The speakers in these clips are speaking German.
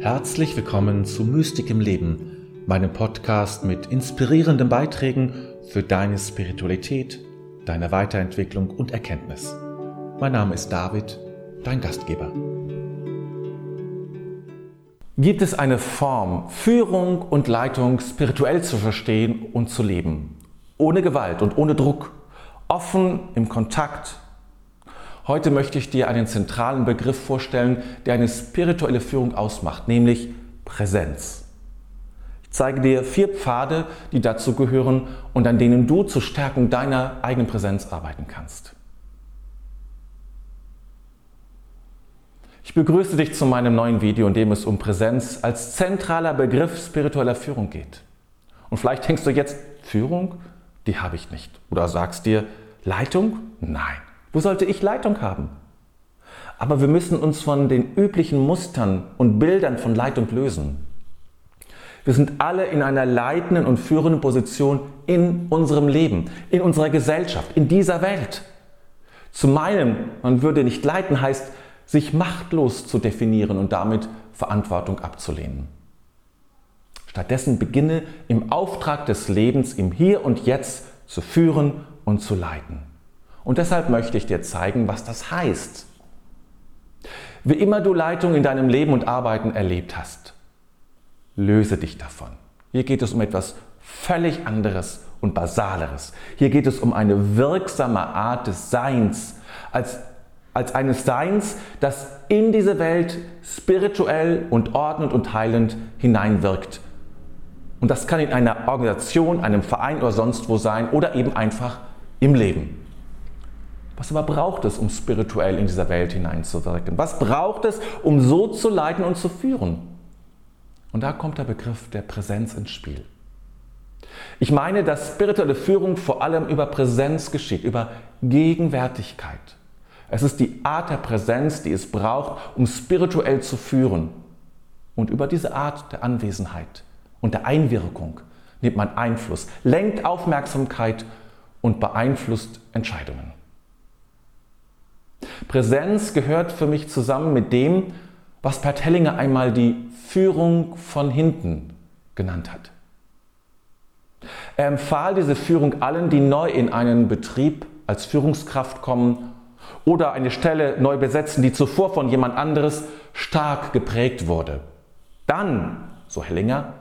Herzlich willkommen zu Mystik im Leben, meinem Podcast mit inspirierenden Beiträgen für deine Spiritualität, deine Weiterentwicklung und Erkenntnis. Mein Name ist David, dein Gastgeber. Gibt es eine Form, Führung und Leitung spirituell zu verstehen und zu leben? Ohne Gewalt und ohne Druck, offen im Kontakt Heute möchte ich dir einen zentralen Begriff vorstellen, der eine spirituelle Führung ausmacht, nämlich Präsenz. Ich zeige dir vier Pfade, die dazu gehören und an denen du zur Stärkung deiner eigenen Präsenz arbeiten kannst. Ich begrüße dich zu meinem neuen Video, in dem es um Präsenz als zentraler Begriff spiritueller Führung geht. Und vielleicht denkst du jetzt, Führung, die habe ich nicht. Oder sagst dir, Leitung? Nein. Wo sollte ich Leitung haben? Aber wir müssen uns von den üblichen Mustern und Bildern von Leitung lösen. Wir sind alle in einer leitenden und führenden Position in unserem Leben, in unserer Gesellschaft, in dieser Welt. Zu meinem, man würde nicht leiten, heißt, sich machtlos zu definieren und damit Verantwortung abzulehnen. Stattdessen beginne im Auftrag des Lebens im Hier und Jetzt zu führen und zu leiten. Und deshalb möchte ich dir zeigen, was das heißt. Wie immer du Leitung in deinem Leben und Arbeiten erlebt hast, löse dich davon. Hier geht es um etwas völlig anderes und Basaleres. Hier geht es um eine wirksame Art des Seins, als, als eines Seins, das in diese Welt spirituell und ordnend und heilend hineinwirkt. Und das kann in einer Organisation, einem Verein oder sonst wo sein oder eben einfach im Leben. Was aber braucht es, um spirituell in dieser Welt hineinzuwirken? Was braucht es, um so zu leiten und zu führen? Und da kommt der Begriff der Präsenz ins Spiel. Ich meine, dass spirituelle Führung vor allem über Präsenz geschieht, über Gegenwärtigkeit. Es ist die Art der Präsenz, die es braucht, um spirituell zu führen. Und über diese Art der Anwesenheit und der Einwirkung nimmt man Einfluss, lenkt Aufmerksamkeit und beeinflusst Entscheidungen. Präsenz gehört für mich zusammen mit dem, was Bert Hellinger einmal die Führung von hinten genannt hat. Er empfahl diese Führung allen, die neu in einen Betrieb als Führungskraft kommen oder eine Stelle neu besetzen, die zuvor von jemand anderes stark geprägt wurde. Dann, so Hellinger,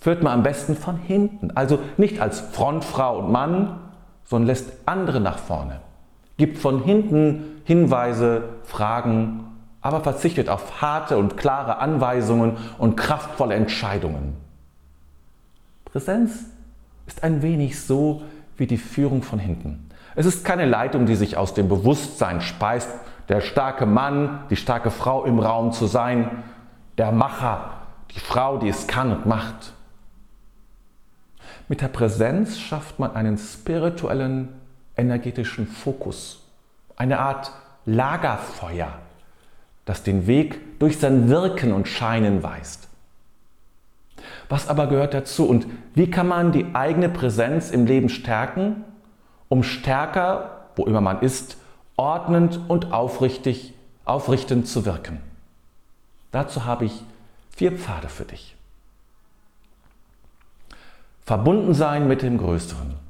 führt man am besten von hinten, also nicht als Frontfrau und Mann, sondern lässt andere nach vorne gibt von hinten Hinweise, Fragen, aber verzichtet auf harte und klare Anweisungen und kraftvolle Entscheidungen. Präsenz ist ein wenig so wie die Führung von hinten. Es ist keine Leitung, die sich aus dem Bewusstsein speist, der starke Mann, die starke Frau im Raum zu sein, der Macher, die Frau, die es kann und macht. Mit der Präsenz schafft man einen spirituellen energetischen Fokus, eine Art Lagerfeuer, das den Weg durch sein Wirken und Scheinen weist. Was aber gehört dazu und wie kann man die eigene Präsenz im Leben stärken, um stärker, wo immer man ist, ordnend und aufrichtig, aufrichtend zu wirken? Dazu habe ich vier Pfade für dich. Verbunden sein mit dem Größeren.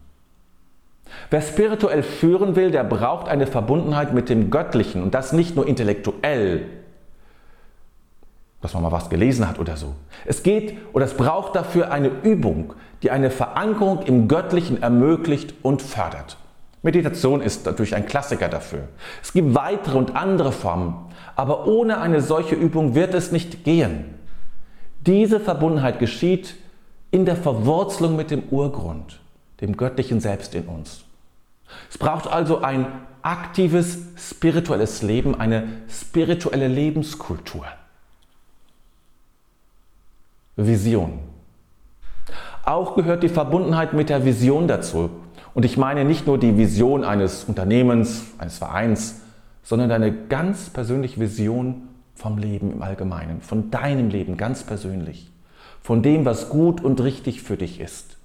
Wer spirituell führen will, der braucht eine Verbundenheit mit dem Göttlichen und das nicht nur intellektuell, dass man mal was gelesen hat oder so. Es geht oder es braucht dafür eine Übung, die eine Verankerung im Göttlichen ermöglicht und fördert. Meditation ist natürlich ein Klassiker dafür. Es gibt weitere und andere Formen, aber ohne eine solche Übung wird es nicht gehen. Diese Verbundenheit geschieht in der Verwurzelung mit dem Urgrund dem göttlichen Selbst in uns. Es braucht also ein aktives spirituelles Leben, eine spirituelle Lebenskultur. Vision. Auch gehört die Verbundenheit mit der Vision dazu. Und ich meine nicht nur die Vision eines Unternehmens, eines Vereins, sondern deine ganz persönliche Vision vom Leben im Allgemeinen, von deinem Leben ganz persönlich, von dem, was gut und richtig für dich ist.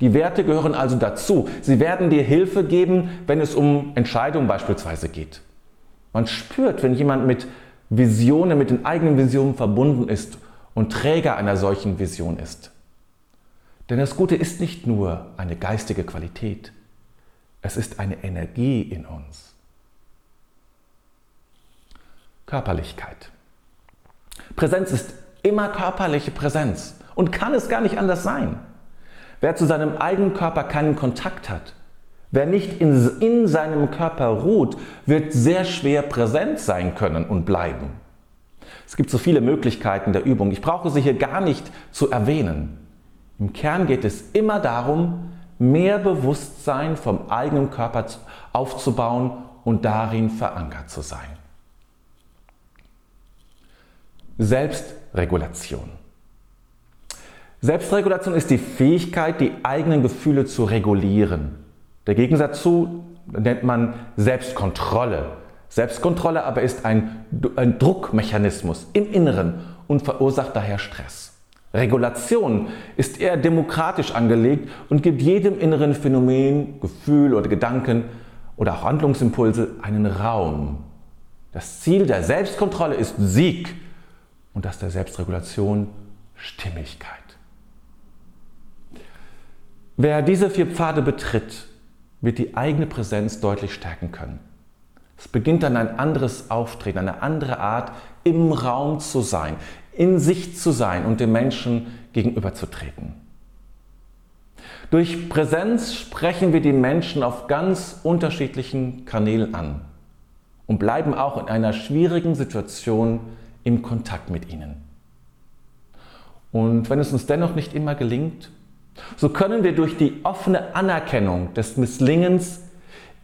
Die Werte gehören also dazu. Sie werden dir Hilfe geben, wenn es um Entscheidungen beispielsweise geht. Man spürt, wenn jemand mit Visionen mit den eigenen Visionen verbunden ist und Träger einer solchen Vision ist. Denn das Gute ist nicht nur eine geistige Qualität, es ist eine Energie in uns. Körperlichkeit. Präsenz ist immer körperliche Präsenz und kann es gar nicht anders sein. Wer zu seinem eigenen Körper keinen Kontakt hat, wer nicht in, in seinem Körper ruht, wird sehr schwer präsent sein können und bleiben. Es gibt so viele Möglichkeiten der Übung. Ich brauche sie hier gar nicht zu erwähnen. Im Kern geht es immer darum, mehr Bewusstsein vom eigenen Körper aufzubauen und darin verankert zu sein. Selbstregulation. Selbstregulation ist die Fähigkeit, die eigenen Gefühle zu regulieren. Der Gegensatz zu nennt man Selbstkontrolle. Selbstkontrolle aber ist ein, ein Druckmechanismus im Inneren und verursacht daher Stress. Regulation ist eher demokratisch angelegt und gibt jedem inneren Phänomen, Gefühl oder Gedanken oder auch Handlungsimpulse einen Raum. Das Ziel der Selbstkontrolle ist Sieg und das der Selbstregulation Stimmigkeit. Wer diese vier Pfade betritt, wird die eigene Präsenz deutlich stärken können. Es beginnt dann ein anderes Auftreten, eine andere Art, im Raum zu sein, in sich zu sein und dem Menschen gegenüberzutreten. Durch Präsenz sprechen wir die Menschen auf ganz unterschiedlichen Kanälen an und bleiben auch in einer schwierigen Situation im Kontakt mit ihnen. Und wenn es uns dennoch nicht immer gelingt, so können wir durch die offene Anerkennung des Misslingens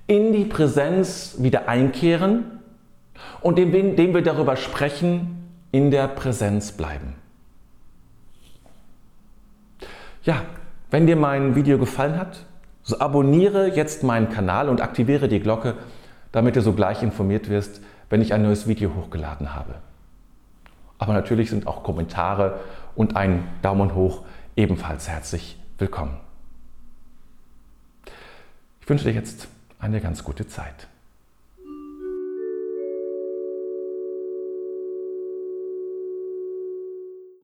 in die Präsenz wieder einkehren und indem wir darüber sprechen, in der Präsenz bleiben. Ja, wenn dir mein Video gefallen hat, so abonniere jetzt meinen Kanal und aktiviere die Glocke, damit du sogleich informiert wirst, wenn ich ein neues Video hochgeladen habe. Aber natürlich sind auch Kommentare und ein Daumen hoch ebenfalls herzlich willkommen. Ich wünsche dir jetzt eine ganz gute Zeit.